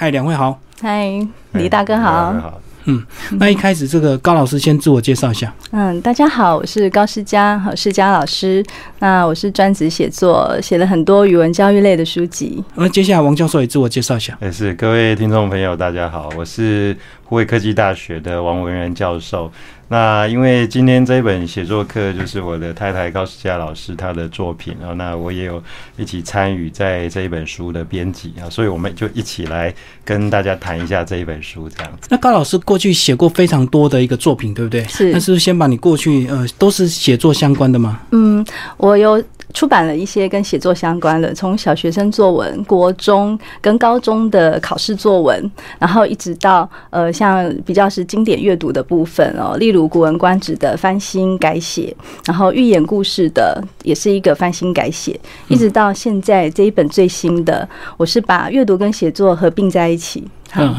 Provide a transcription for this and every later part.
嗨，两位好。嗨，李大哥好。嗯，那一开始这个高老师先自我介绍一下。嗯，大家好，我是高世佳，好世佳老师。那我是专职写作，写了很多语文教育类的书籍。那接下来王教授也自我介绍一下。也是各位听众朋友，大家好，我是湖北科技大学的王文元教授。那因为今天这一本写作课就是我的太太高世佳老师她的作品啊，那我也有一起参与在这一本书的编辑啊，所以我们就一起来跟大家谈一下这一本书这样子。那高老师过去写过非常多的一个作品，对不对？是。那是不是先把你过去呃都是写作相关的吗？嗯，我有。出版了一些跟写作相关的，从小学生作文、国中跟高中的考试作文，然后一直到呃像比较是经典阅读的部分哦，例如《古文观止》的翻新改写，然后寓言故事的也是一个翻新改写，一直到现在这一本最新的，我是把阅读跟写作合并在一起。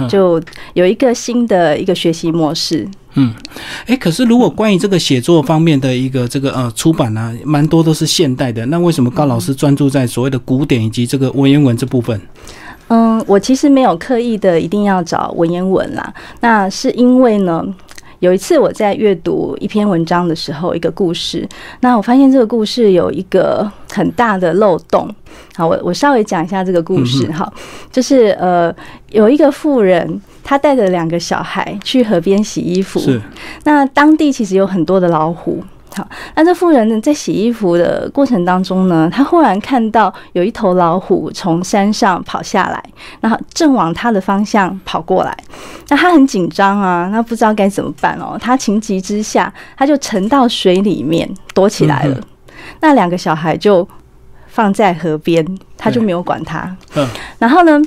就有一个新的一个学习模式。嗯，哎，可是如果关于这个写作方面的一个这个呃出版呢，蛮多都是现代的，那为什么高老师专注在所谓的古典以及这个文言文这部分？嗯，我其实没有刻意的一定要找文言文啦，那是因为呢。有一次我在阅读一篇文章的时候，一个故事，那我发现这个故事有一个很大的漏洞。好，我我稍微讲一下这个故事哈，就是呃，有一个富人，她带着两个小孩去河边洗衣服，是，那当地其实有很多的老虎。好，那这妇人呢，在洗衣服的过程当中呢，她忽然看到有一头老虎从山上跑下来，然后正往她的方向跑过来。那她很紧张啊，那不知道该怎么办哦。她情急之下，她就沉到水里面躲起来了。那两个小孩就放在河边，她就没有管他。嗯，然后呢，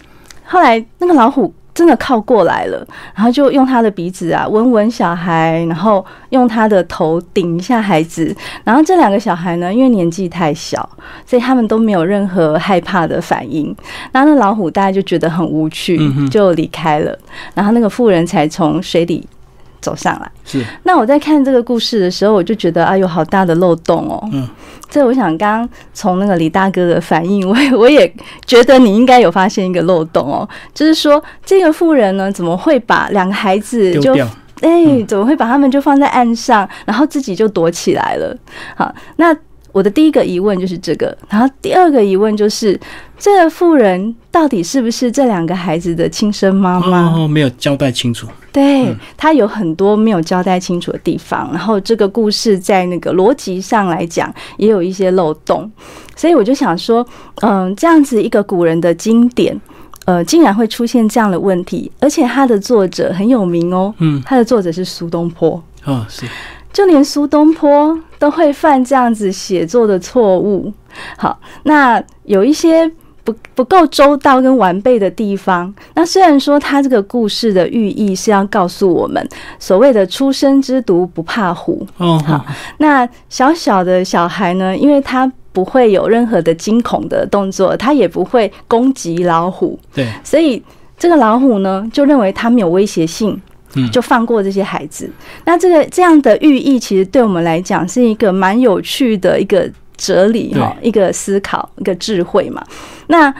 后来那个老虎。真的靠过来了，然后就用他的鼻子啊闻闻小孩，然后用他的头顶一下孩子，然后这两个小孩呢，因为年纪太小，所以他们都没有任何害怕的反应。然后那老虎大家就觉得很无趣，就离开了。然后那个妇人才从水里。走上来是。那我在看这个故事的时候，我就觉得啊，有好大的漏洞哦。嗯。这我想刚刚从那个李大哥的反应，我 我也觉得你应该有发现一个漏洞哦，就是说这个妇人呢，怎么会把两个孩子就哎，怎么会把他们就放在岸上，然后自己就躲起来了？好，那。我的第一个疑问就是这个，然后第二个疑问就是，这个妇人到底是不是这两个孩子的亲生妈妈？哦，没有交代清楚。对，他有很多没有交代清楚的地方，然后这个故事在那个逻辑上来讲也有一些漏洞，所以我就想说，嗯，这样子一个古人的经典，呃，竟然会出现这样的问题，而且他的作者很有名哦，嗯，他的作者是苏东坡。哦，是。就连苏东坡都会犯这样子写作的错误。好，那有一些不不够周到跟完备的地方。那虽然说他这个故事的寓意是要告诉我们，所谓的“初生之犊不怕虎”。哦，好。那小小的小孩呢，因为他不会有任何的惊恐的动作，他也不会攻击老虎。对，所以这个老虎呢，就认为他没有威胁性。就放过这些孩子。那这个这样的寓意，其实对我们来讲是一个蛮有趣的一个哲理哈，一个思考，一个智慧嘛。那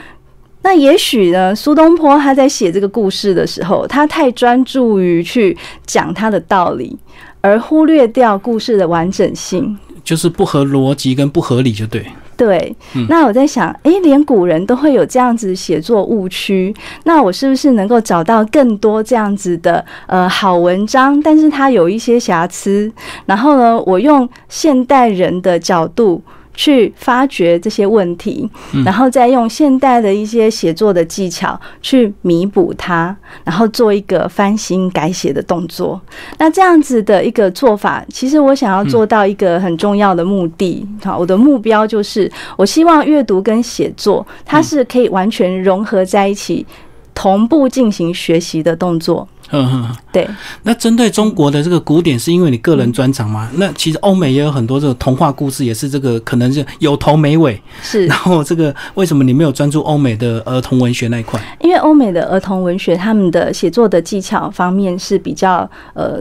那也许呢，苏东坡他在写这个故事的时候，他太专注于去讲他的道理，而忽略掉故事的完整性，就是不合逻辑跟不合理，就对。对，那我在想，哎，连古人都会有这样子写作误区，那我是不是能够找到更多这样子的呃好文章？但是它有一些瑕疵，然后呢，我用现代人的角度。去发掘这些问题，然后再用现代的一些写作的技巧去弥补它，然后做一个翻新改写的动作。那这样子的一个做法，其实我想要做到一个很重要的目的。好，我的目标就是，我希望阅读跟写作它是可以完全融合在一起，同步进行学习的动作。嗯，对。那针对中国的这个古典，是因为你个人专长吗？那其实欧美也有很多这个童话故事，也是这个可能是有头没尾。是。然后这个为什么你没有专注欧美的儿童文学那一块？因为欧美的儿童文学，他们的写作的技巧方面是比较呃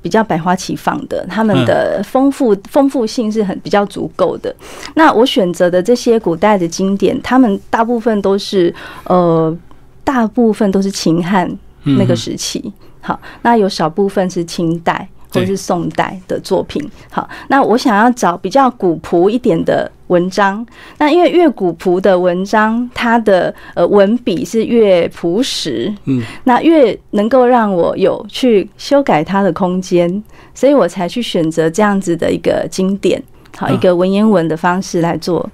比较百花齐放的，他们的丰富丰富性是很比较足够的。那我选择的这些古代的经典，他们大部分都是呃。大部分都是秦汉嗯那个时期。好，那有少部分是清代或者是宋代的作品。好，那我想要找比较古朴一点的文章。那因为越古朴的文章，它的呃文笔是越朴实，嗯，那越能够让我有去修改它的空间，所以我才去选择这样子的一个经典，好嗯一个文言文的方式来做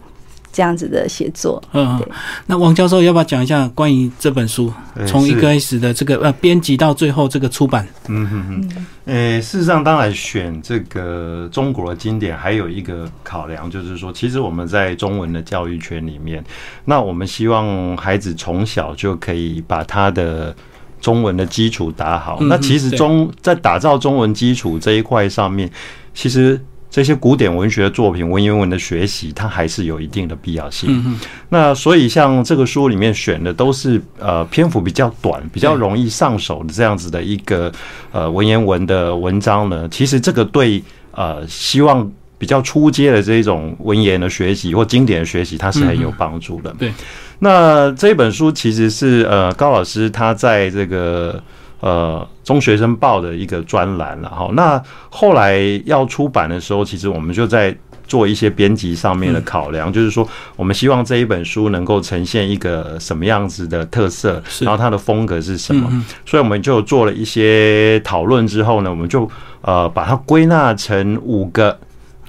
这样子的写作。嗯，那王教授要不要讲一下关于这本书对从一是开始的这个呃编辑到最后这个出版？嗯哼哼，诶、事实上，当然选这个中国的经典，还有一个考量，就是说，其实我们在中文的教育圈里面，那我们希望孩子从小就可以把他的中文的基础打好。嗯那其实中在打造中文基础这一块上面，其实。这些古典文学作品、文言文的学习，它还是有一定的必要性。那所以像这个书里面选的都是呃篇幅比较短、比较容易上手的这样子的一个呃文言文的文章呢，其实这个对呃希望比较初阶的这一种文言的学习或经典的学习，它是很有帮助的。对，那这本书其实是呃高老师他在这个。呃，中学生报的一个专栏了哈。那后来要出版的时候，其实我们就在做一些编辑上面的考量，就是说，我们希望这一本书能够呈现一个什么样子的特色，然后它的风格是什么。嗯所以我们就做了一些讨论之后呢，我们就呃把它归纳成五个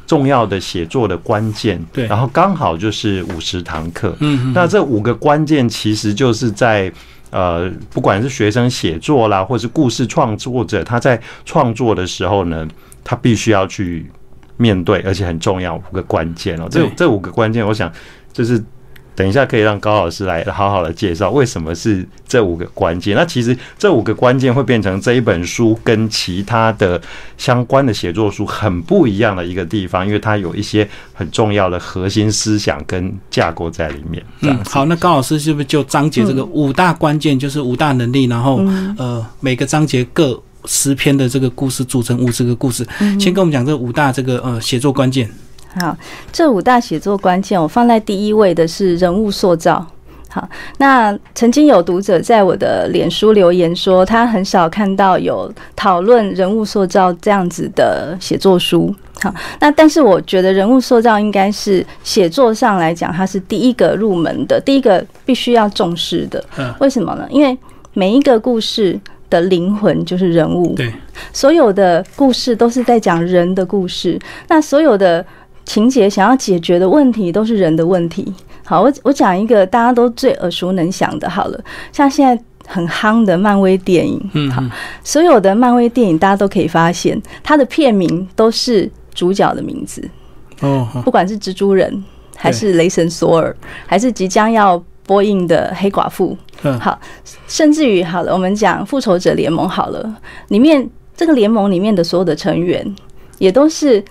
重要的写作的关键，对然后刚好就是五十堂课。嗯嗯，那这五个关键其实就是在呃，不管是学生写作啦，或是故事创作者，他在创作的时候呢，他必须要去面对，而且很重要五个关键哦。这这五个关键，我想就是等一下可以让高老师来好好的介绍为什么是这五个关键。那其实这五个关键会变成这一本书跟其他的相关的写作书很不一样的一个地方，因为它有一些很重要的核心思想跟架构在里面。这样嗯，好，那高老师是不是就章节这个五大关键，就是五大能力，然后嗯呃每个章节各十篇的这个故事组成五十个故事，嗯先跟我们讲这五大这个呃写作关键。好，这五大写作关键，我放在第一位的是人物塑造。好，那曾经有读者在我的脸书留言说，他很少看到有讨论人物塑造这样子的写作书。好，那但是我觉得人物塑造应该是写作上来讲，它是第一个入门的，第一个必须要重视的。嗯为什么呢？因为每一个故事的灵魂就是人物。对，所有的故事都是在讲人的故事，那所有的情节想要解决的问题都是人的问题。好，我我讲一个大家都最耳熟能详的，好了，像现在很夯的漫威电影，嗯好所有的漫威电影大家都可以发现，它的片名都是主角的名字，哦，不管是蜘蛛人，还是雷神索尔，还是即将要播映的黑寡妇，嗯。好，甚至于好了，我们讲复仇者联盟好了，里面这个联盟里面的所有的成员也都是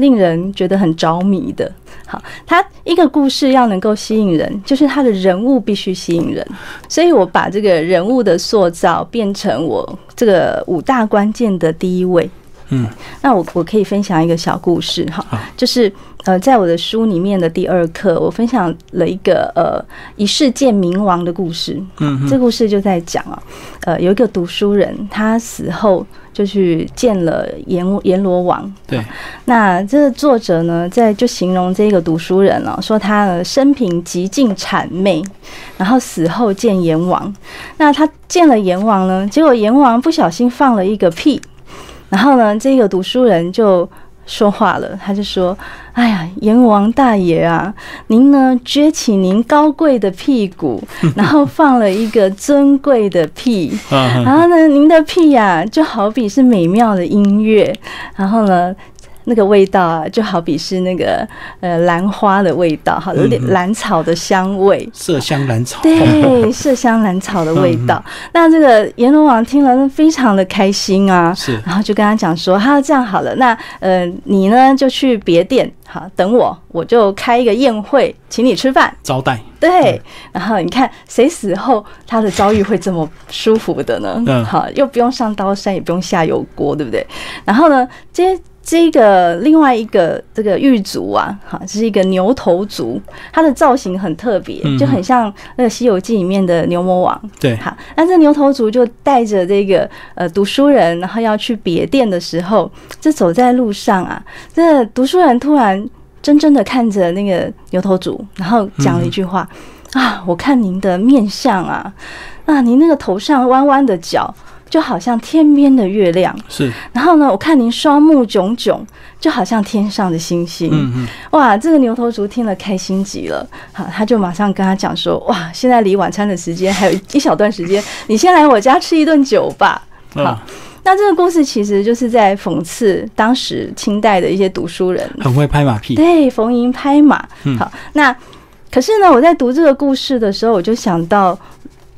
令人觉得很着迷的。好，他一个故事要能够吸引人，就是他的人物必须吸引人，所以我把这个人物的塑造变成我这个五大关键的第一位。嗯，那我我可以分享一个小故事哈，就是呃，在我的书里面的第二课，我分享了一个呃一世见冥王的故事。嗯这故事就在讲啊，呃，有一个读书人，他死后就去见了阎阎罗王。对，那这个作者呢，在就形容这个读书人哦，说他呢生平极尽谄媚，然后死后见阎王。那他见了阎王呢，结果阎王不小心放了一个屁，然后呢，这个读书人就说话了，他就说：“哎呀，阎王大爷啊，您呢撅起您高贵的屁股，然后放了一个尊贵的屁，啊。然后呢，您的屁呀、就好比是美妙的音乐，然后呢，那个味道啊，就好比是那个呃兰花的味道，好，有点嗯兰草的香味。麝香兰草。对，麝香兰草的味道。那这个阎罗王听了非常的开心啊，是然后就跟他讲说：“哈，这样好了，那呃，你呢就去别店，好，等我，我就开一个宴会，请你吃饭。”招待。对，然后你看谁死后他的遭遇会这么舒服的呢？嗯好，又不用上刀山，也不用下油锅，对不对？然后呢，这些这个另外一个这个狱卒啊，哈，是一个牛头族，它的造型很特别，就很像那个《西游记》里面的牛魔王。对，哈，那这牛头族就带着这个呃读书人，然后要去别店的时候，这走在路上啊，这读书人突然怔怔的看着那个牛头族，然后讲了一句话啊，我看您的面相啊，啊，您那个头上弯弯的角。就好像天边的月亮，是。然后呢，我看您双目炯炯，就好像天上的星星。嗯嗯。哇，这个牛头族听了开心极了，好，他就马上跟他讲说：哇，现在离晚餐的时间还有一小段时间，你先来我家吃一顿酒吧。好，那这个故事其实就是在讽刺当时清代的一些读书人很会拍马屁，对，逢迎拍马。好，那可是呢，我在读这个故事的时候，我就想到。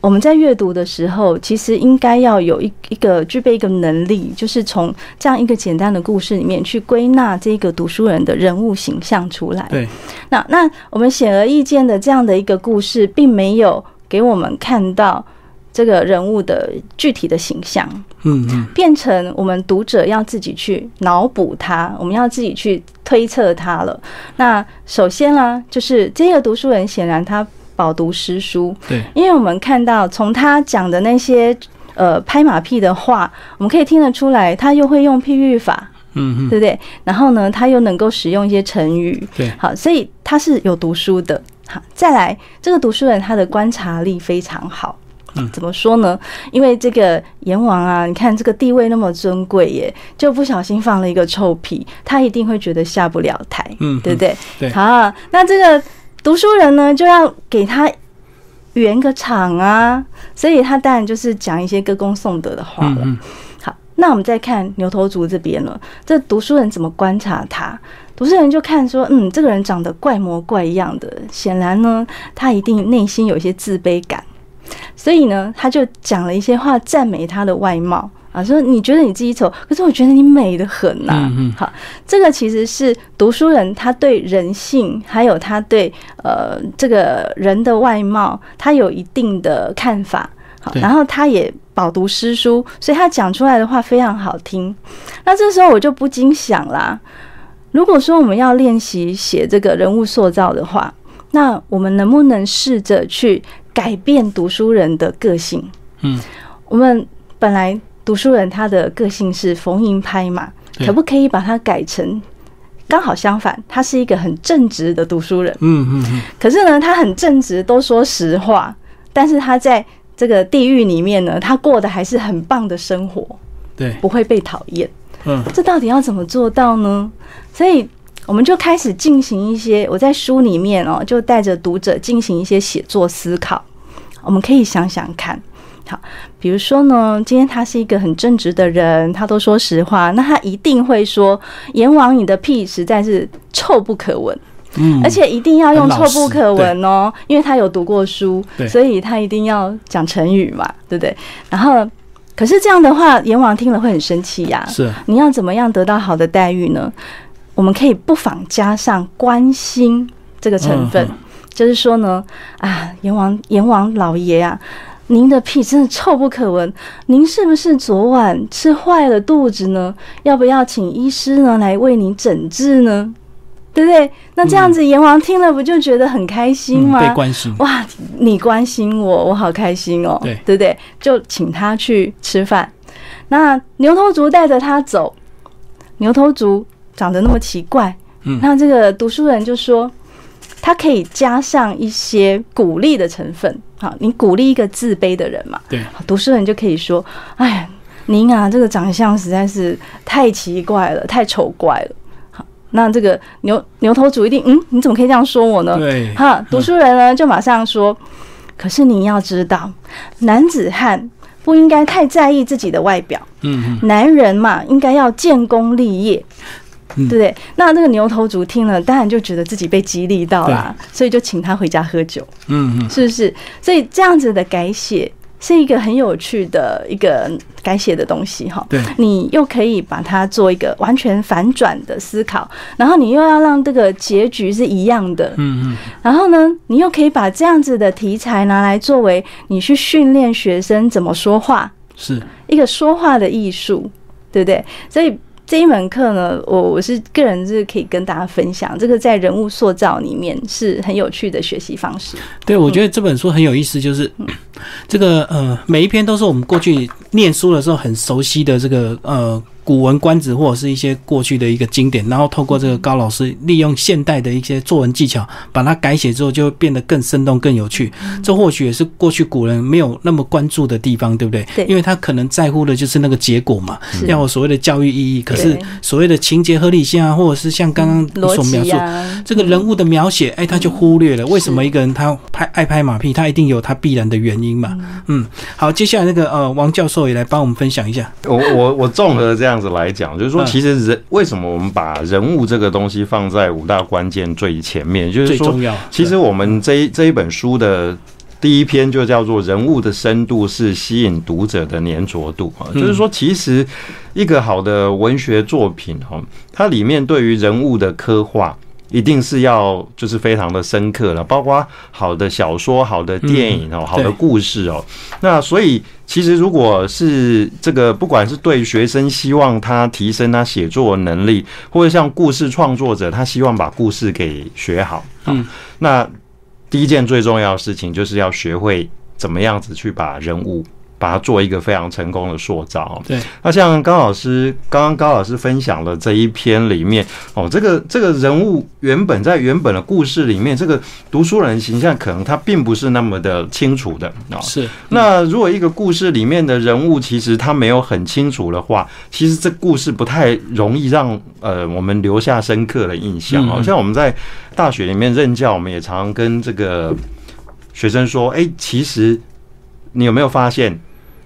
我们在阅读的时候，其实应该要有一一个具备一个能力，就是从这样一个简单的故事里面去归纳这个读书人的人物形象出来。对，那那我们显而易见的这样的一个故事，并没有给我们看到这个人物的具体的形象。嗯嗯，变成我们读者要自己去脑补它，我们要自己去推测它了。那首先呢，就是这个读书人显然他。饱读诗书，对，因为我们看到从他讲的那些呃拍马屁的话，我们可以听得出来，他又会用譬喻法，嗯嗯，对不对？然后呢，他又能够使用一些成语，对，好，所以他是有读书的。好，再来，这个读书人他的观察力非常好。嗯，怎么说呢？因为这个阎王啊，你看这个地位那么尊贵耶，就不小心放了一个臭屁，他一定会觉得下不了台，嗯，对不对？对，好，那这个。读书人呢，就要给他圆个场啊，所以他当然就是讲一些歌功颂德的话了。好，那我们再看牛头族这边了，这读书人怎么观察他？读书人就看说，嗯，这个人长得怪模怪样的，显然呢，他一定内心有一些自卑感，所以呢，他就讲了一些话赞美他的外貌。啊，说你觉得你自己丑，可是我觉得你美的很呐。嗯嗯。好，这个其实是读书人他对人性，还有他对呃这个人的外貌，他有一定的看法。好，然后他也饱读诗书，所以他讲出来的话非常好听。那这时候我就不禁想啦，如果说我们要练习写这个人物塑造的话，那我们能不能试着去改变读书人的个性？嗯，我们本来。读书人他的个性是逢迎拍马，可不可以把它改成刚好相反？他是一个很正直的读书人，嗯嗯嗯。可是呢，他很正直，都说实话，但是他在这个地狱里面呢，他过的还是很棒的生活，对，不会被讨厌。嗯，这到底要怎么做到呢？所以我们就开始进行一些，我在书里面哦，就带着读者进行一些写作思考。我们可以想想看。好，比如说呢，今天他是一个很正直的人，他都说实话，那他一定会说：“阎王，你的屁实在是臭不可闻。”嗯，而且一定要用臭不可闻哦，因为他有读过书，所以他一定要讲成语嘛，对不对？然后，可是这样的话，阎王听了会很生气呀。是，你要怎么样得到好的待遇呢？我们可以不妨加上关心这个成分，就是说呢，啊，阎王，阎王老爷啊。您的屁真的臭不可闻，您是不是昨晚吃坏了肚子呢？要不要请医师呢来为您诊治呢？对不对？那这样子阎王听了不就觉得很开心吗？被关心哇，你关心我，我好开心哦。对，对不对？就请他去吃饭。那牛头族带着他走，牛头族长得那么奇怪，嗯，那这个读书人就说。它可以加上一些鼓励的成分，好，你鼓励一个自卑的人嘛？对，读书人就可以说：“哎，您啊，这个长相实在是太奇怪了，太丑怪了。”好，那这个牛牛头主一定，嗯，你怎么可以这样说我呢？对，哈，读书人呢就马上说：“可是你要知道，男子汉不应该太在意自己的外表，嗯嗯，男人嘛，应该要建功立业。”对不对？那那个牛头族听了，当然就觉得自己被激励到了，所以就请他回家喝酒。嗯嗯，是不是？所以这样子的改写是一个很有趣的一个改写的东西哈。对，你又可以把它做一个完全反转的思考，然后你又要让这个结局是一样的。嗯嗯，然后呢，你又可以把这样子的题材拿来作为你去训练学生怎么说话，是一个说话的艺术，对不对？所以。这一门课呢，我我是个人是可以跟大家分享，这个在人物塑造里面是很有趣的学习方式。对，我觉得这本书很有意思，就是这个呃，每一篇都是我们过去念书的时候很熟悉的这个呃。古文观止或者是一些过去的一个经典，然后透过这个高老师利用现代的一些作文技巧，把它改写之后，就会变得更生动、更有趣。这或许也是过去古人没有那么关注的地方，对不对？对，因为他可能在乎的就是那个结果嘛，要有所谓的教育意义。可是所谓的情节合理性啊，或者是像刚刚你所描述这个人物的描写，哎，他就忽略了为什么一个人他拍爱拍马屁，他一定有他必然的原因嘛。嗯，好，接下来那个呃，王教授也来帮我们分享一下。我我我综合这样。这样子来讲，就是说，其实人为什么我们把人物这个东西放在五大关键最前面？就是说，其实我们这一这一本书的第一篇就叫做“人物的深度是吸引读者的粘着度”啊，就是说，其实一个好的文学作品哈，它里面对于人物的刻画。一定是要就是非常的深刻了，包括好的小说、好的电影哦、好的故事哦。那所以其实如果是这个，不管是对学生希望他提升他写作能力，或者像故事创作者，他希望把故事给学好。嗯，那第一件最重要的事情就是要学会怎么样子去把人物。把它做一个非常成功的塑造。对，那像高老师刚刚高老师分享的这一篇里面，哦，这个这个人物原本在原本的故事里面，这个读书人形象可能他并不是那么的清楚的啊。是。那如果一个故事里面的人物其实他没有很清楚的话，其实这故事不太容易让呃我们留下深刻的印象。好像我们在大学里面任教，我们也常跟这个学生说，哎，其实你有没有发现？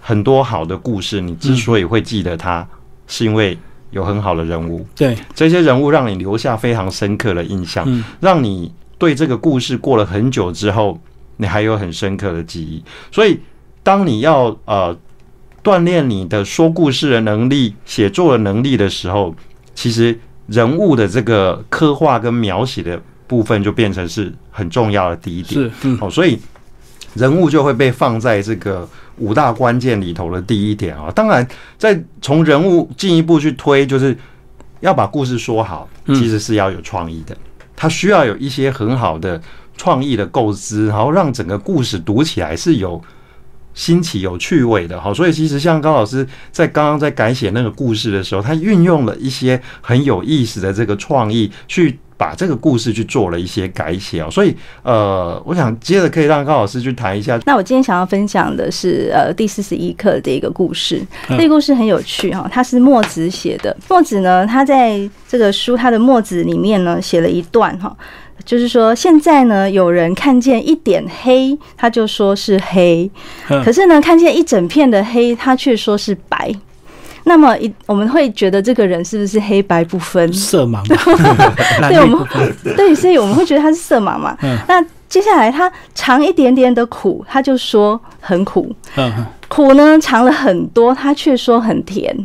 很多好的故事，你之所以会记得它，是因为有很好的人物。对，这些人物让你留下非常深刻的印象，让你对这个故事过了很久之后，你还有很深刻的记忆。所以，当你要呃锻炼你的说故事的能力、写作的能力的时候，其实人物的这个刻画跟描写的部分就变成是很重要的第一点。是，哦，所以人物就会被放在这个。五大关键里头的第一点啊，当然，在从人物进一步去推，就是要把故事说好，其实是要有创意的。它需要有一些很好的创意的构思，然后让整个故事读起来是有新奇、有趣味的。好，所以其实像高老师在刚刚在改写那个故事的时候，他运用了一些很有意思的这个创意去。把这个故事去做了一些改写哦，所以呃，我想接着可以让高老师去谈一下。那我今天想要分享的是呃第四十一课的一个故事，这个故事很有趣哈，它是墨子写的。墨子呢，他在这个书他的墨子里面呢写了一段哈，就是说现在呢有人看见一点黑，他就说是黑，可是呢看见一整片的黑，他却说是白。那么一我们会觉得这个人是不是黑白不分？色盲。对，我们对，所以我们会觉得他是色盲嘛。那接下来他尝一点点的苦，他就说很苦。苦呢尝了很多，他却说很甜。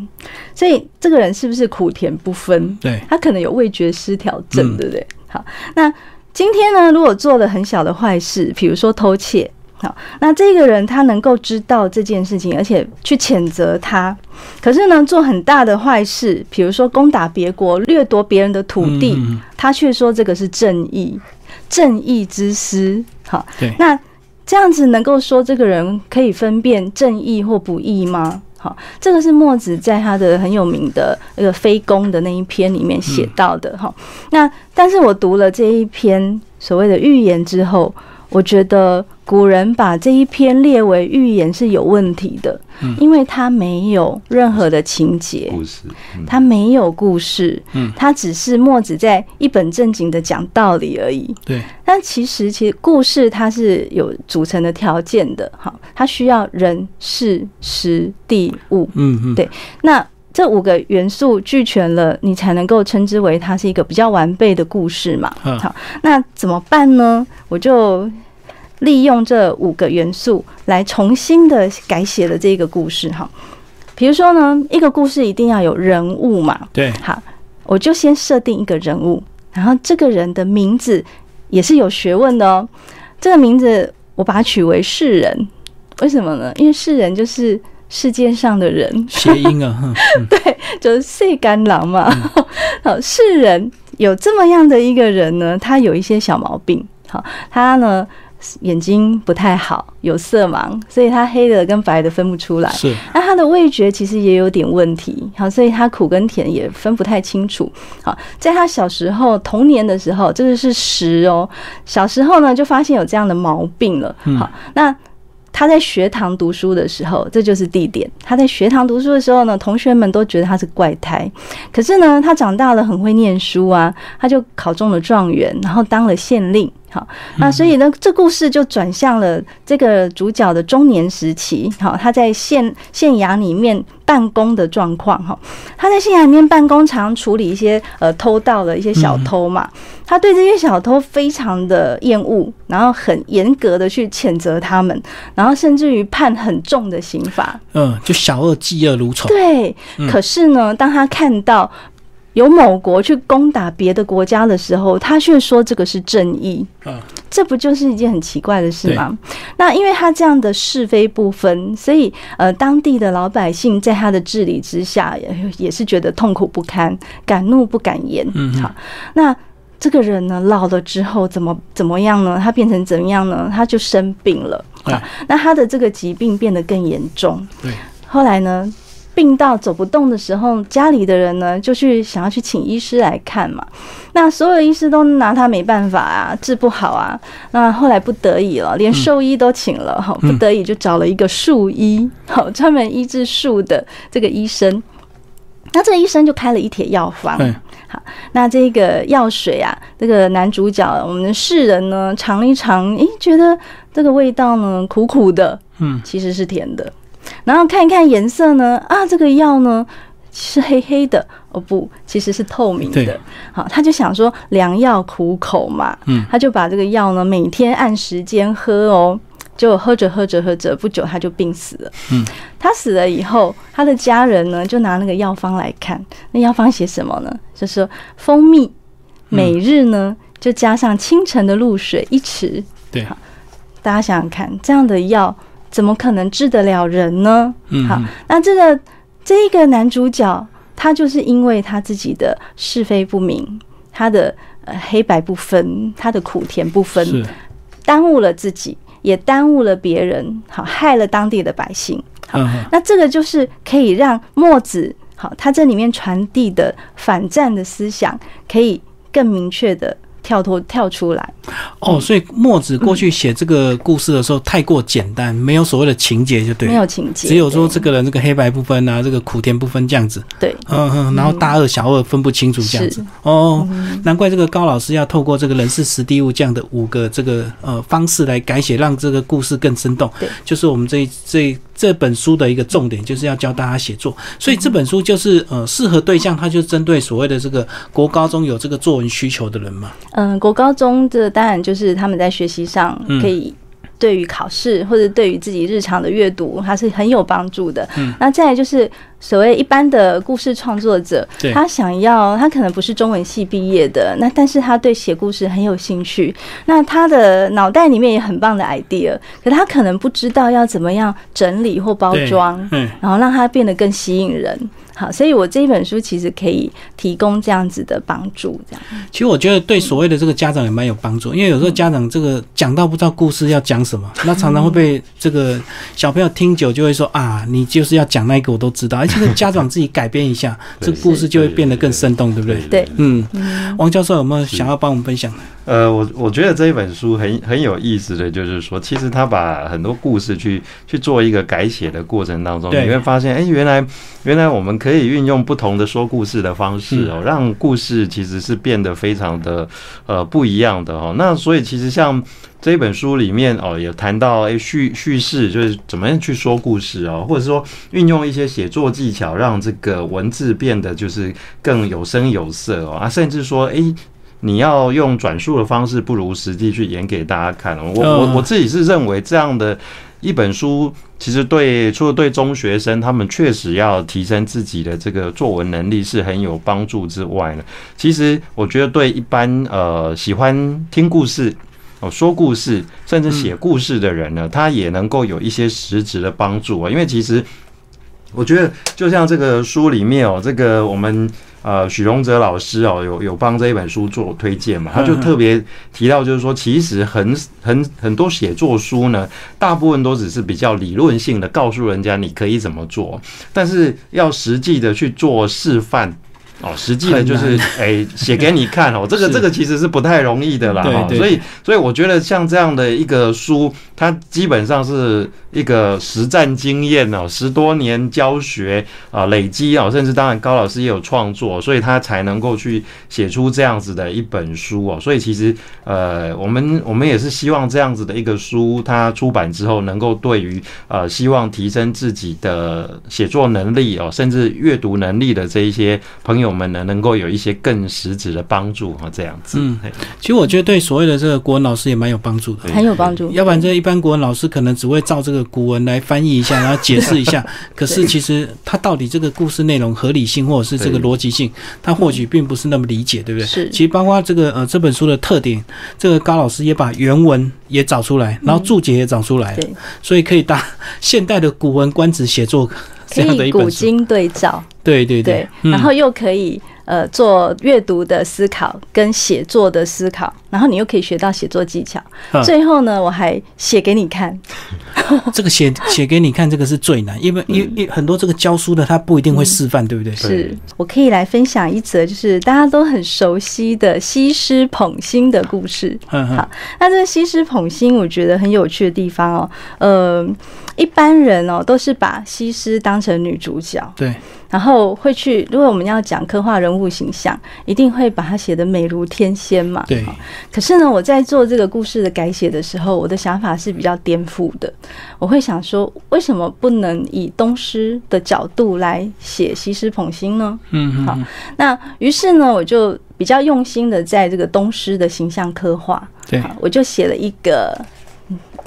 所以这个人是不是苦甜不分？对，他可能有味觉失调症，对不对？好，那今天呢，如果做了很小的坏事，比如说偷窃。好，那这个人他能够知道这件事情，而且去谴责他，可是呢，做很大的坏事，比如说攻打别国、掠夺别人的土地，他却说这个是正义，正义之师。好，那这样子能够说这个人可以分辨正义或不义吗？好，这个是墨子在他的很有名的那个《非攻》的那一篇里面写到的。哈，那但是我读了这一篇所谓的寓言之后。我觉得古人把这一篇列为寓言是有问题的，因为它没有任何的情节，故事，它没有故事，嗯，它只是墨子在一本正经的讲道理而已。对，但其实其实故事它是有组成的条件的，哈，它需要人、事、时、地、物，嗯嗯，对，那这五个元素俱全了，你才能够称之为它是一个比较完备的故事嘛。好，那怎么办呢？我就。利用这五个元素来重新的改写了这个故事哈，比如说呢，一个故事一定要有人物嘛，对，好，我就先设定一个人物，然后这个人的名字也是有学问的哦，这个名字我把它取为世人，为什么呢？因为世人就是世界上的人，谐音啊，对，就是世干郎嘛。好，世人有这么样的一个人呢，他有一些小毛病。好，他呢眼睛不太好，有色盲，所以他黑的跟白的分不出来。是那他的味觉其实也有点问题，好，所以他苦跟甜也分不太清楚。好，在他小时候童年的时候，这个是十哦，小时候呢就发现有这样的毛病了。好，那。他在学堂读书的时候，这就是地点。他在学堂读书的时候呢，同学们都觉得他是怪胎。可是呢，他长大了很会念书啊，他就考中了状元，然后当了县令。好，那所以呢，这故事就转向了这个主角的中年时期。好，他在县县衙里面办公的状况。哈，他在县衙里面办公，常处理一些呃偷盗的一些小偷嘛。他对这些小偷非常的厌恶，然后很严格的去谴责他们，然后甚至于判很重的刑罚。嗯，就小恶嫉恶如仇。对，可是呢，当他看到有某国去攻打别的国家的时候，他却说这个是正义。啊，这不就是一件很奇怪的事吗？那因为他这样的是非不分，所以呃，当地的老百姓在他的治理之下，也也是觉得痛苦不堪，敢怒不敢言。嗯好，那这个人呢，老了之后怎么怎么样呢？他变成怎么样呢？他就生病了。对好，那他的这个疾病变得更严重。对，后来呢，病到走不动的时候，家里的人呢就去想要去请医师来看嘛。那所有医师都拿他没办法啊，治不好啊。那后来不得已了，连兽医都请了，哈、不得已就找了一个树医，好专门医治树的这个医生。那这个医生就开了一帖药方，嗯好，那这个药水啊，这个男主角我们的世人呢尝一尝，诶，觉得这个味道呢苦苦的，嗯，其实是甜的。然后看一看颜色呢，啊，这个药呢是黑黑的，哦不，其实是透明的。好，他就想说良药苦口嘛，嗯，他就把这个药呢每天按时间喝哦。就喝着喝着喝着，不久他就病死了。嗯，他死了以后，他的家人呢就拿那个药方来看，那药方写什么呢？就说蜂蜜每日呢就加上清晨的露水一匙。对好大家想想看，这样的药怎么可能治得了人呢？好那这个这一个男主角，他就是因为他自己的是非不明，他的呃黑白不分，他的苦甜不分，耽误了自己，也耽误了别人，好害了当地的百姓。好，那这个就是可以让墨子好，他这里面传递的反战的思想，可以更明确的跳脱跳出来。哦，所以墨子过去写这个故事的时候太过简单，没有所谓的情节，就对没了，有情节，只有说这个人这个黑白不分啊，这个苦甜不分这样子，对。嗯嗯，然后大恶小恶分不清楚这样子，哦，难怪这个高老师要透过这个人事实地物这样的五个这个呃方式来改写，让这个故事更生动。对。就是我们这一这这本书的一个重点，就是要教大家写作。所以这本书就是呃适合对象，它就针对所谓的这个国高中有这个作文需求的人嘛。嗯，国高中这当然就是他们在学习上嗯可以对于考试或者对于自己日常的阅读，它是很有帮助的。嗯，那再来就是所谓一般的故事创作者，他想要他可能不是中文系毕业的，那但是他对写故事很有兴趣，那他的脑袋里面也很棒的 idea，可他可能不知道要怎么样整理或包装，嗯，然后让它变得更吸引人。好，所以我这一本书其实可以提供这样子的帮助，这样。其实我觉得对所谓的这个家长也蛮有帮助，因为有时候家长这个讲到不知道故事要讲什么，那常常会被这个小朋友听久就会说啊，你就是要讲那个我都知道，这个家长自己改编一下，这个故事就会变得更生动，对不对？对嗯，王教授有没有想要帮我们分享的？呃，我我觉得这一本书很很有意思的就是说，其实他把很多故事去去做一个改写的过程当中，你会发现，哎、原来原来我们可以运用不同的说故事的方式哦，让故事其实是变得非常的呃不一样的哦。那所以其实像这一本书里面哦，有谈到诶叙叙事，就是怎么样去说故事哦，或者说运用一些写作技巧，让这个文字变得就是更有声有色哦啊，甚至说诶。你要用转述的方式，不如实际去演给大家看哦。我我嗯我自己是认为这样的一本书，其实对除了对中学生他们确实要提升自己的这个作文能力是很有帮助之外呢，其实我觉得对一般呃喜欢听故事。哦，说故事甚至写故事的人呢，他也能够有一些实质的帮助啊。因为其实我觉得就像这个书里面哦，这个我们呃许荣哲老师哦，有有帮这一本书做推荐嘛，他就特别提到，就是说，其实很很很多写作书呢，大部分都只是比较理论性的告诉人家你可以怎么做，但是要实际的去做示范。哦，实际的就是哎，写给你看哦，这个 这个其实是不太容易的啦，哈，所以所以我觉得像这样的一个书，它基本上是一个实战经验哦，十多年教学啊累积哦，甚至当然高老师也有创作，所以他才能够去写出这样子的一本书哦，所以其实呃，我们我们也是希望这样子的一个书，它出版之后能够对于呃希望提升自己的写作能力哦，甚至阅读能力的这一些朋友。们呢，能够有一些更实质的帮助哈，这样子。嗯，其实我觉得对所谓的这个国文老师也蛮有帮助的，很有帮助。要不然这一般国文老师可能只会照这个古文来翻译一下，然后解释一下。可是其实他到底这个故事内容合理性或者是这个逻辑性，他或许并不是那么理解，对不对？是。其实包括这个呃这本书的特点，这个高老师也把原文也找出来，然后注解也找出来，所以可以当 现代的古文观止写作。可以古今对照，对对对，然后又可以呃做阅读的思考跟写作的思考，然后你又可以学到写作技巧。最后呢，我还写给你看。这个写写给你看，这个是最难，因为因因很多这个教书的他不一定会示范，对不对？是我可以来分享一则，就是大家都很熟悉的西施捧心的故事。好，那这个西施捧心，我觉得很有趣的地方哦，呃。一般人哦，都是把西施当成女主角，对，然后会去。如果我们要讲刻画人物形象，一定会把它写的美如天仙嘛，对。可是呢，我在做这个故事的改写的时候，我的想法是比较颠覆的。我会想说，为什么不能以东施的角度来写西施捧心呢？嗯，好。那于是呢，我就比较用心的在这个东施的形象刻画，对，我就写了一个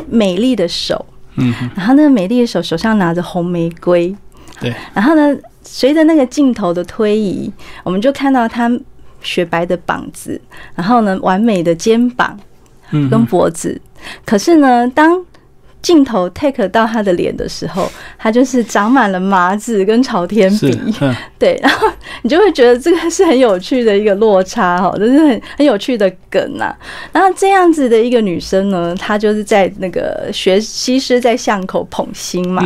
美丽的手。嗯，然后那个美丽的手手上拿着红玫瑰，对。然后呢，随着那个镜头的推移，我们就看到她雪白的膀子，然后呢，完美的肩膀，跟脖子。可是呢，当镜头 take 到他的脸的时候，他就是长满了麻子跟朝天鼻，对，然后你就会觉得这个是很有趣的一个落差哈，这是很很有趣的梗呐。然后这样子的一个女生呢，她就是在那个学西施在巷口捧心嘛，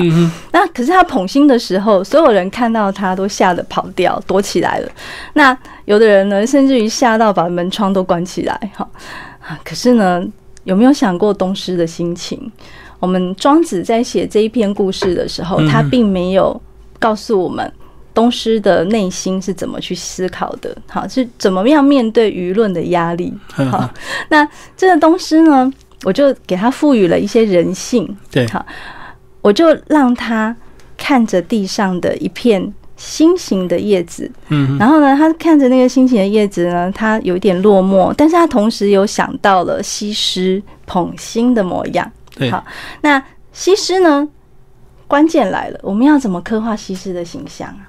那可是她捧心的时候，所有人看到她都吓得跑掉躲起来了。那有的人呢，甚至于吓到把门窗都关起来哈啊。可是呢，有没有想过东施的心情？我们庄子在写这一篇故事的时候，他并没有告诉我们东施的内心是怎么去思考的，好是怎么样面对舆论的压力。好，那这个东施呢，我就给他赋予了一些人性。对，好，我就让他看着地上的一片心形的叶子，嗯，然后呢，他看着那个心形的叶子呢，他有一点落寞，但是他同时有想到了西施捧心的模样。好，那西施呢？关键来了，我们要怎么刻画西施的形象啊？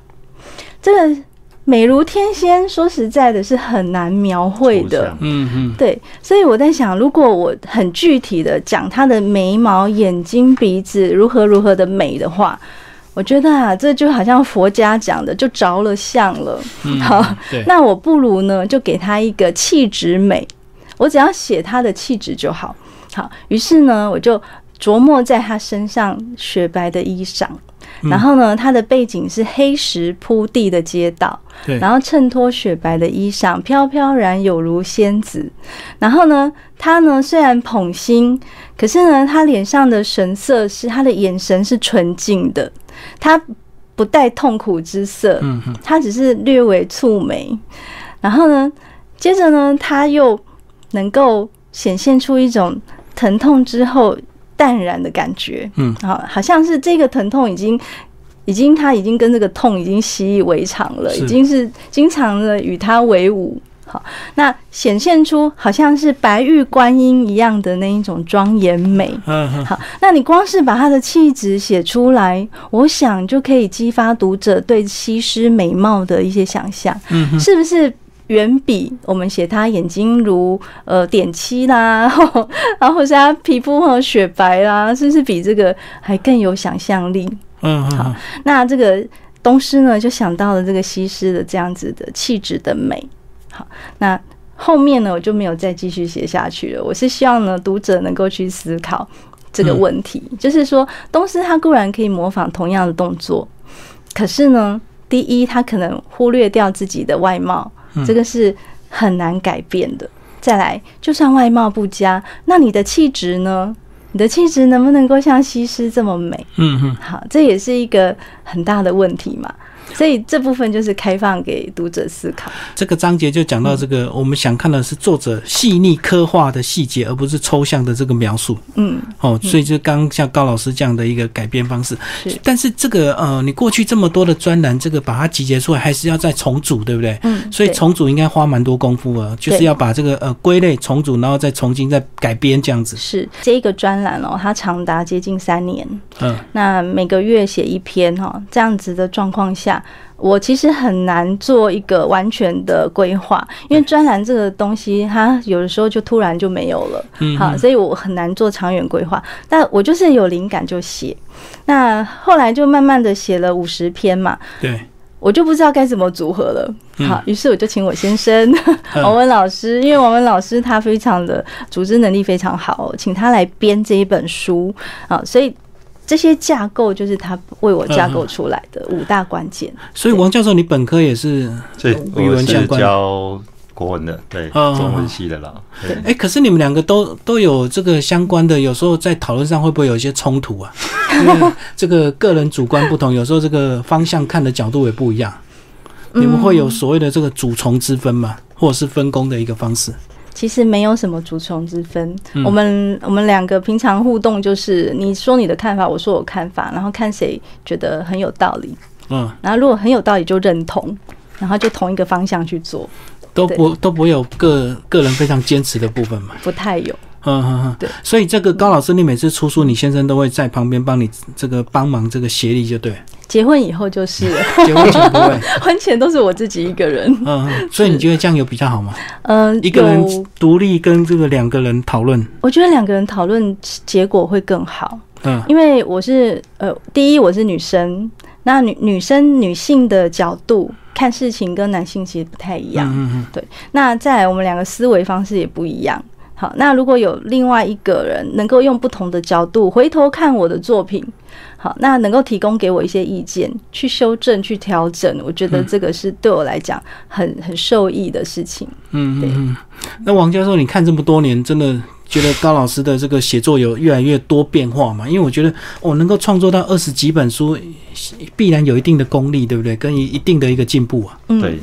这个美如天仙，说实在的，是很难描绘的。嗯嗯，对，所以我在想，如果我很具体的讲她的眉毛、眼睛、鼻子如何如何的美的话，我觉得啊，这就好像佛家讲的，就着了相了。好，那我不如呢，就给她一个气质美，我只要写她的气质就好。好，于是呢，我就琢磨在他身上雪白的衣裳，然后呢，他的背景是黑石铺地的街道，然后衬托雪白的衣裳，飘飘然有如仙子。然后呢，他呢虽然捧心，可是呢，他脸上的神色是他的眼神是纯净的，他不带痛苦之色，嗯他只是略微蹙眉。然后呢，接着呢，他又能够显现出一种。疼痛之后淡然的感觉，嗯，好，好像是这个疼痛已经，已经他已经跟这个痛已经习以为常了，已经是经常的与他为伍。好，那显现出好像是白玉观音一样的那一种庄严美。嗯，好，那你光是把他的气质写出来，我想就可以激发读者对西施美貌的一些想象。嗯，是不是？远比我们写他眼睛如呃点漆啦，然后或是他皮肤和雪白啦，是不是比这个还更有想象力？嗯嗯好，那这个东施呢，就想到了这个西施的这样子的气质的美。好，那后面呢，我就没有再继续写下去了。我是希望呢，读者能够去思考这个问题，就是说，东施他固然可以模仿同样的动作，可是呢，第一，他可能忽略掉自己的外貌，这个是很难改变的。再来，就算外貌不佳，那你的气质呢？你的气质能不能够像西施这么美？嗯嗯，好，这也是一个很大的问题嘛。所以这部分就是开放给读者思考。这个章节就讲到这个，我们想看的是作者细腻刻画的细节，而不是抽象的这个描述。嗯，哦，所以就刚像高老师这样的一个改编方式。是但是这个呃，你过去这么多的专栏，这个把它集结出来，还是要再重组，对不对？嗯，所以重组应该花蛮多功夫啊，就是要把这个呃归类重组，然后再重新再改编这样子。是这一个专栏哦，它长达接近三年。嗯那每个月写一篇哈，这样子的状况下，我其实很难做一个完全的规划，因为专栏这个东西，它有的时候就突然就没有了。嗯，好，所以我很难做长远规划，但我就是有灵感就写。那后来就慢慢的写了五十篇嘛，对，我就不知道该怎么组合了。嗯好，于是我就请我先生 嗯王文老师，因为王文老师他非常的组织能力非常好，请他来编这一本书啊，所以这些架构就是他为我架构出来的五大关键。所以王教授，你本科也是语我是文相关教国文的，对，嗯中文系的啦。对哎、可是你们两个都都有这个相关的，有时候在讨论上会不会有一些冲突啊？因为这个个人主观不同，有时候这个方向看的角度也不一样。你们会有所谓的这个主从之分吗？或者是分工的一个方式？其实没有什么主从之分，嗯。我们我们两个平常互动就是你说你的看法，我说我看法，然后看谁觉得很有道理，嗯，然后如果很有道理就认同，然后就同一个方向去做，都不都不会有个个人非常坚持的部分嘛？不太有。嗯嗯嗯，对。所以这个高老师，你每次出书，你先生都会在旁边帮你这个帮忙这个协力，就对。结婚以后就是了 结婚前不会。婚前都是我自己一个人，嗯嗯，所以你觉得这样有比较好吗？呃，一个人独立跟这个两个人讨论，我觉得两个人讨论结果会更好，嗯因为我是呃，第一我是女生，那女女生女性的角度看事情跟男性其实不太一样，嗯嗯对。那再来我们两个思维方式也不一样。好，那如果有另外一个人能够用不同的角度回头看我的作品，好，那能够提供给我一些意见，去修正、去调整，我觉得这个是对我来讲很很受益的事情。嗯嗯对嗯。那王教授，你看这么多年，真的觉得高老师的这个写作有越来越多变化吗？因为我觉得我能够创作到二十几本书，必然有一定的功力，对不对？跟一一定的一个进步啊。嗯，对，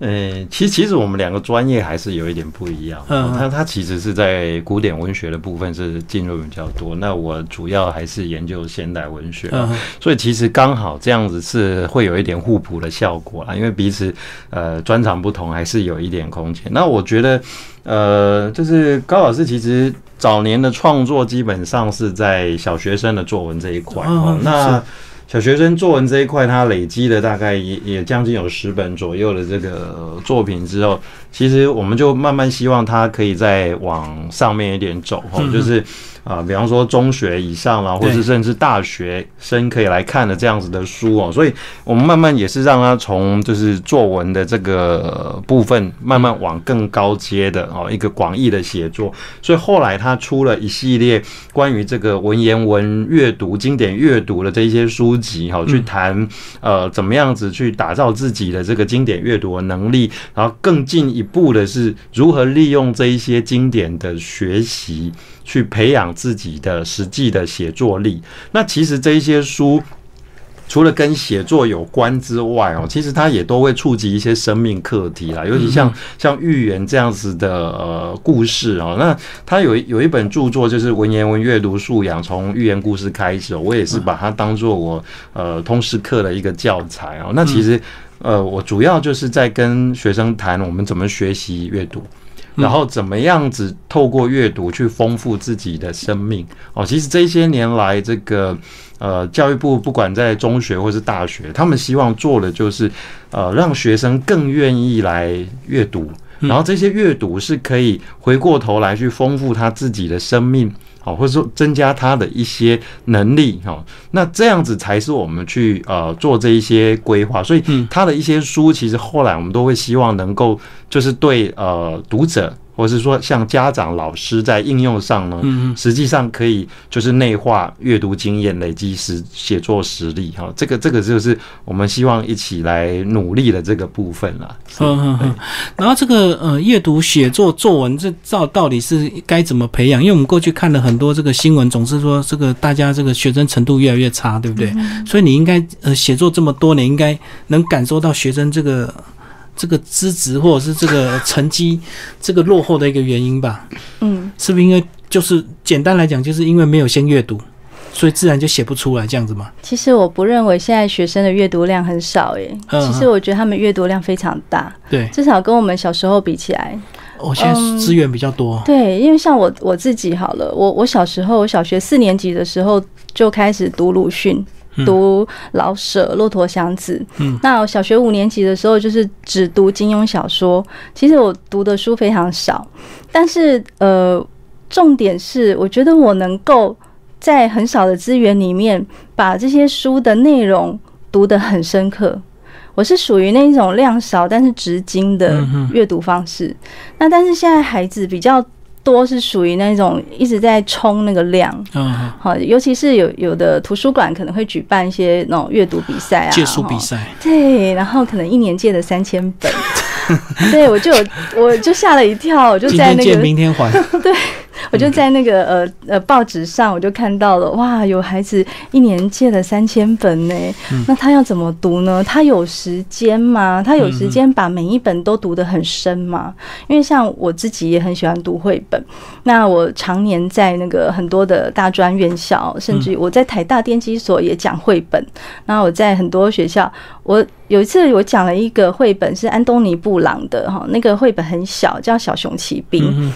呃，其实其实我们两个专业还是有一点不一样。嗯哦他他其实是在古典文学的部分是进入比较多，那我主要还是研究现代文学。嗯所以其实刚好这样子是会有一点互补的效果啦，因为彼此呃专长不同，还是有一点空间。那我觉得呃，就是高老师其实早年的创作基本上是在小学生的作文这一块嗯哦，那是。小学生作文这一块，他累积了大概也也将近有十本左右的这个呃作品之后，其实我们就慢慢希望他可以再往上面一点走，哈，嗯就是啊、比方说中学以上啦，或者是甚至大学生可以来看的这样子的书哦，所以我们慢慢也是让他从就是作文的这个呃部分，慢慢往更高阶的哦一个广义的写作，所以后来他出了一系列关于这个文言文阅读、经典阅读的这一些书籍，哈，去谈呃怎么样子去打造自己的这个经典阅读的能力，然后更进一步的是如何利用这一些经典的学习，去培养自己的实际的写作力。那其实这一些书。除了跟写作有关之外哦，其实它也都会触及一些生命课题啦，尤其像像寓言这样子的呃故事哦。那它有有一本著作就是文言文阅读素养，从寓言故事开始哦，我也是把它当做我呃通识课的一个教材哦。那其实呃，我主要就是在跟学生谈我们怎么学习阅读。然后怎么样子透过阅读去丰富自己的生命哦？其实这些年来，这个呃教育部不管在中学或是大学，他们希望做的就是呃让学生更愿意来阅读，然后这些阅读是可以回过头来去丰富他自己的生命。好，或者说增加他的一些能力，哈，那这样子才是我们去呃做这一些规划。所以他的一些书，其实后来我们都会希望能够就是对呃读者。或是说，像家长、老师在应用上呢，实际上可以就是内化阅读经验，累积实写作实力哈。这个这个就是我们希望一起来努力的这个部分了。嗯嗯嗯。然后这个呃，阅读写作作文这到到底是该怎么培养？因为我们过去看了很多这个新闻，总是说这个大家这个学生程度越来越差，对不对？所以你应该呃写作这么多年，应该能感受到学生这个。这个资质或者是这个成绩 这个落后的一个原因吧，嗯，是不是因为就是简单来讲，就是因为没有先阅读，所以自然就写不出来这样子吗？其实我不认为现在学生的阅读量很少，诶，其实我觉得他们阅读量非常大，对，至少跟我们小时候比起来，我现在资源比较多，对，因为像我我自己好了，我我小时候我小学四年级的时候就开始读鲁迅。读老舍、骆驼祥子。嗯，那小学五年级的时候，就是只读金庸小说。其实我读的书非常少，但是呃，重点是，我觉得我能够在很少的资源里面，把这些书的内容读得很深刻。我是属于那一种量少但是值精的阅读方式。那但是现在孩子比较。多是属于那种一直在冲那个量，嗯，好，尤其是有有的图书馆可能会举办一些那种阅读比赛啊，借书比赛，对，然后可能一年借的三千本，对我就我就吓了一跳，我就在那个明天还，对。我就在那个呃呃报纸上，我就看到了，哇，有孩子一年借了三千本呢，那他要怎么读呢？他有时间吗？他有时间把每一本都读得很深吗？因为像我自己也很喜欢读绘本，那我常年在那个很多的大专院校，甚至我在台大电机所也讲绘本，那我在很多学校，我有一次我讲了一个绘本是安东尼布朗的哈，那个绘本很小，叫小熊骑兵。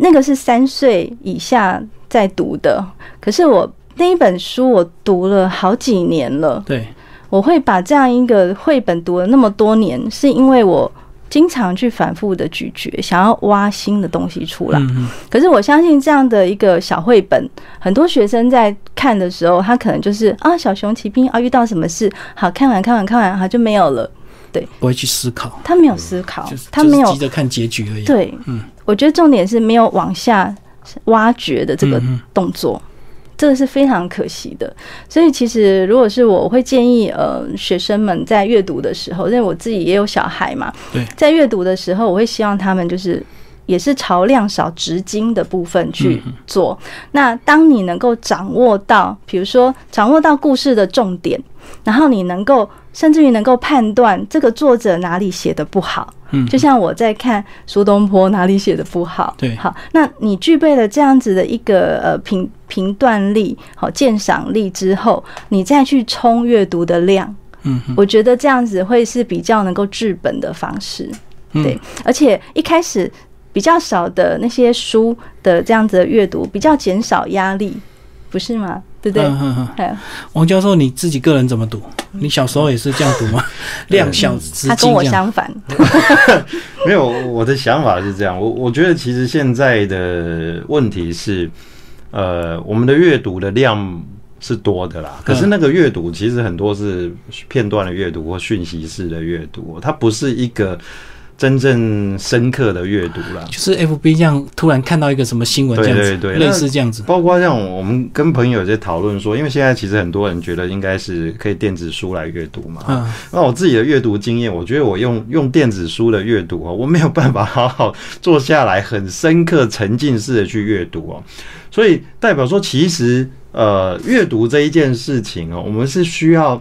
那个是三岁以下在读的，可是我那一本书我读了好几年了。对，我会把这样一个绘本读了那么多年，是因为我经常去反复的咀嚼，想要挖新的东西出来。可是我相信这样的一个小绘本，很多学生在看的时候，他可能就是啊，小熊骑兵啊，遇到什么事，好看完看完看完，好就没有了。对，不会去思考，他没有思考，他没有急着看结局而已。对，嗯，我觉得重点是没有往下挖掘的这个动作，这个是非常可惜的。所以其实如果是我，我会建议呃学生们在阅读的时候，因为我自己也有小孩嘛，对，在阅读的时候，我会希望他们就是也是朝量少直径的部分去做。那当你能够掌握到，比如说掌握到故事的重点，然后你能够。甚至于能够判断这个作者哪里写的不好，嗯，就像我在看苏东坡哪里写的不好，对，好，那你具备了这样子的一个呃评评断力、好鉴赏力之后，你再去冲阅读的量，嗯，我觉得这样子会是比较能够治本的方式，对，而且一开始比较少的那些书的这样子的阅读，比较减少压力，不是吗？对不对？王教授，你自己个人怎么读？你小时候也是这样读吗？量小资他跟我相反。没有，我的想法是这样。我我觉得其实现在的问题是，呃，我们的阅读的量是多的啦。可是那个阅读其实很多是片段的阅读或讯息式的阅读，它不是一个。真正深刻的阅读了，就是 F B 这样突然看到一个什么新闻，这样子，类似这样子。包括像我们跟朋友在讨论说，因为现在其实很多人觉得应该是可以电子书来阅读嘛。嗯。那我自己的阅读经验，我觉得我用用电子书的阅读哦，我没有办法好好坐下来很深刻沉浸式的去阅读哦。所以代表说，其实呃，阅读这一件事情哦，我们是需要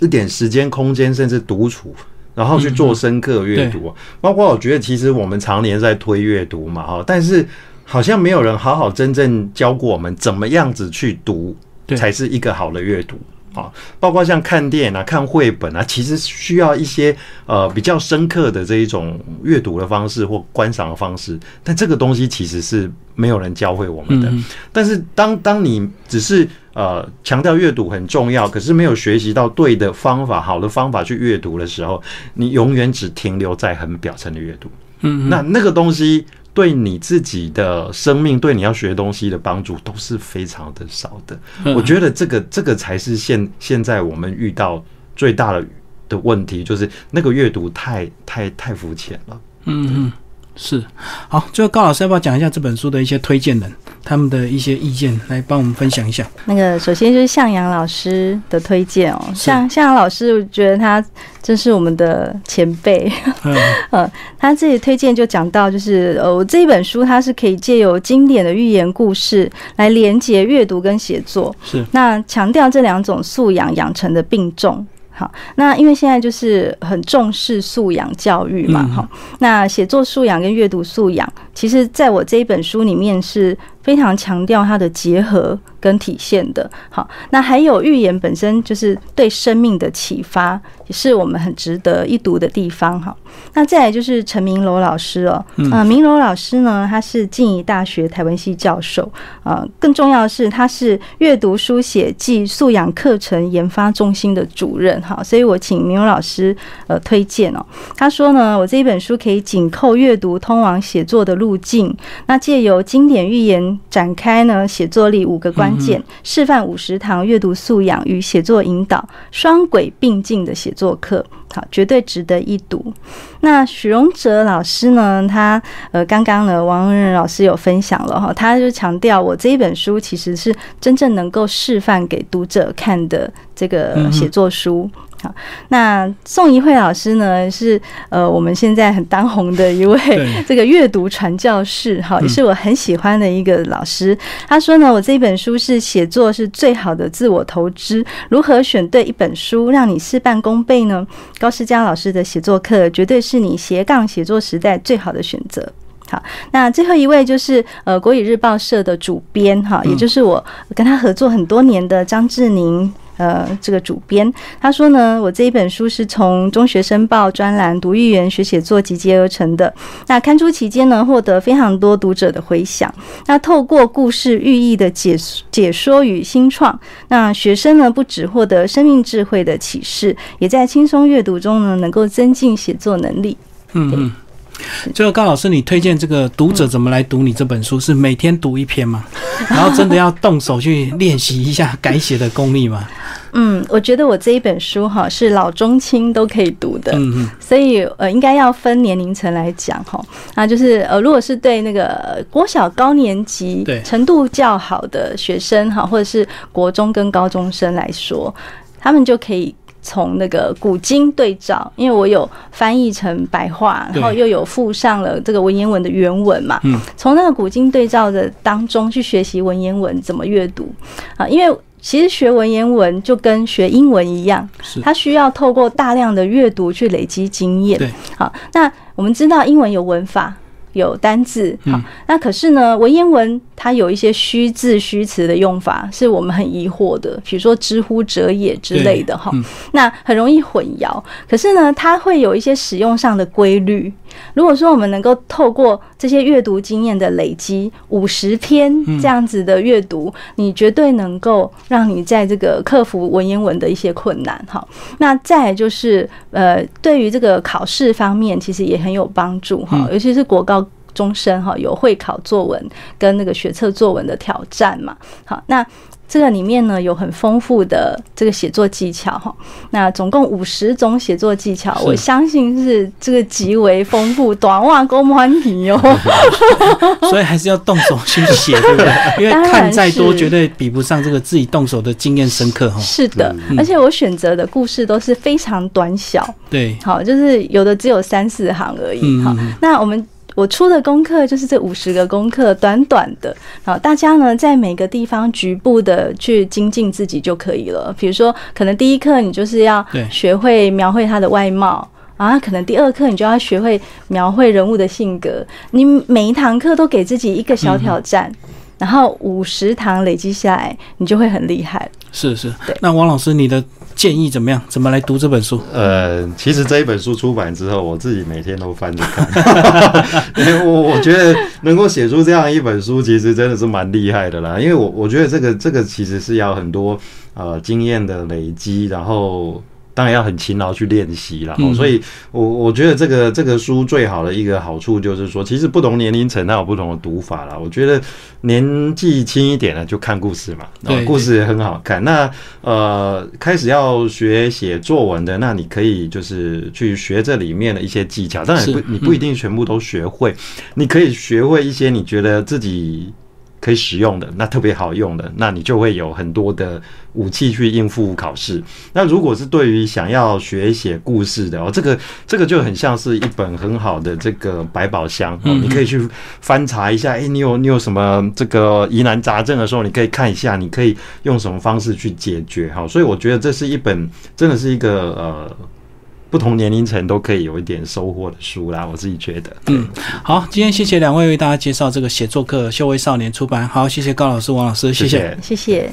一点时间、空间，甚至独处。然后去做深刻阅读，包括我觉得其实我们常年在推阅读嘛，哈，但是好像没有人好好真正教过我们怎么样子去读才是一个好的阅读啊。包括像看电影啊、看绘本啊，其实需要一些呃比较深刻的这一种阅读的方式或观赏的方式，但这个东西其实是没有人教会我们的。但是当当你只是呃，强调阅读很重要，可是没有学习到对的方法、好的方法去阅读的时候，你永远只停留在很表层的阅读。嗯，那那个东西对你自己的生命，对你要学东西的帮助都是非常的少的。嗯我觉得这个这个才是现现在我们遇到最大的的问题，就是那个阅读太太太肤浅了。嗯嗯，是。好，最后高老师要不要讲一下这本书的一些推荐人，他们的一些意见，来帮我们分享一下？那个首先就是向阳老师的推荐哦，向向阳老师，我觉得他真是我们的前辈。嗯 呃，他自己推荐就讲到，就是呃，我这一本书它是可以借由经典的寓言故事来连接阅读跟写作，是，那强调这两种素养养成的并重。好，那因为现在就是很重视素养教育嘛，嗯好、那写作素养跟阅读素养，其实在我这一本书里面是非常强调它的结合跟体现的。好，那还有寓言本身就是对生命的启发，也是我们很值得一读的地方。哈，那再来就是陈明楼老师哦，嗯呃，明楼老师呢，他是静宜大学台湾系教授，呃，更重要的是他是阅读书写暨素养课程研发中心的主任。哈，所以我请明楼老师呃推荐哦。他说呢，我这一本书可以紧扣阅读通往写作的路径，那借由经典寓言展开呢写作力五个关键，示范五十堂阅读素养与写作引导双轨并进的写作课，好，绝对值得一读。那许荣哲老师呢，他呃刚刚呢王文仁老师有分享了哈，他就强调我这一本书其实是真正能够示范给读者看的这个写作书。好，那宋怡慧老师呢是呃我们现在很当红的一位 这个阅读传教士，哈，也是我很喜欢的一个老师。他说呢，我这一本书是写作是最好的自我投资，如何选对一本书让你事半功倍呢？高世佳老师的写作课绝对是你斜杠写作时代最好的选择。好，那最后一位就是呃国语日报社的主编哈，也就是我跟他合作很多年的张志宁。呃，这个主编他说呢，我这一本书是从中学生报专栏读寓言学写作集结而成的。那刊出期间呢，获得非常多读者的回响。那透过故事寓意的解解说与新创，那学生呢不只获得生命智慧的启示，也在轻松阅读中呢，能够增进写作能力。嗯嗯。最后，高老师，你推荐这个读者怎么来读你这本书？是每天读一篇吗？然后真的要动手去练习一下改写的功力吗？嗯，我觉得我这一本书哈是老中青都可以读的，嗯嗯，所以呃应该要分年龄层来讲哈。那就是呃，如果是对那个国小高年级程度较好的学生哈，或者是国中跟高中生来说，他们就可以。从那个古今对照，因为我有翻译成白话，然后又有附上了这个文言文的原文嘛，嗯，从那个古今对照的当中去学习文言文怎么阅读啊，因为其实学文言文就跟学英文一样，是它需要透过大量的阅读去累积经验。对，好，那我们知道英文有文法。有单字，好嗯，那可是呢，文言文它有一些虚字虚词的用法，是我们很疑惑的，比如说“知乎者也”之类的哈那很容易混淆。可是呢，它会有一些使用上的规律。如果说我们能够透过这些阅读经验的累积，五十篇嗯这样子的阅读，你绝对能够让你在这个克服文言文的一些困难哈。那再就是呃，对于这个考试方面，其实也很有帮助哈，嗯尤其是国高。终身哈有会考作文跟那个学测作文的挑战嘛，好那。这个里面呢有很丰富的这个写作技巧哈，那总共五十种写作技巧，我相信是这个极为丰富，短袜公欢题哦。所以还是要动手去写，对不对？因为看再多，是绝对比不上这个自己动手的经验深刻哈。是的，嗯而且我选择的故事都是非常短小，对，好，就是有的只有三四行而已。好嗯嗯嗯，那我们。我出的功课就是这五十个功课，短短的，好，大家呢在每个地方局部的去精进自己就可以了。比如说，可能第一课你就是要学会描绘他的外貌。啊，可能第二课你就要学会描绘人物的性格。你每一堂课都给自己一个小挑战，然后五十堂累积下来，你就会很厉害。是是对。那王老师，你的建议怎么样？怎么来读这本书？呃，其实这一本书出版之后，我自己每天都翻着看，因为我我觉得能够写出这样一本书，其实真的是蛮厉害的啦。因为我我觉得这个这个其实是要很多呃经验的累积，然后当然要很勤劳去练习了。嗯所以我我觉得这个这个书最好的一个好处就是说，其实不同年龄层它有不同的读法啦。我觉得年纪轻一点的就看故事嘛，故事也很好看。那呃，开始要学写作文的，那你可以就是去学这里面的一些技巧。当然是不，你不一定全部都学会，你可以学会一些你觉得自己可以使用的，那特别好用的，那你就会有很多的武器去应付考试。那如果是对于想要学写故事的哦，这个这个就很像是一本很好的这个百宝箱哦，嗯你可以去翻查一下，哎、你有你有什么这个疑难杂症的时候，你可以看一下，你可以用什么方式去解决哈。所以我觉得这是一本真的是一个呃。不同年龄层都可以有一点收获的书啦，我自己觉得。嗯，好，今天谢谢两位为大家介绍这个写作课，修为少年出版。好，谢谢高老师、王老师，谢谢谢谢谢谢。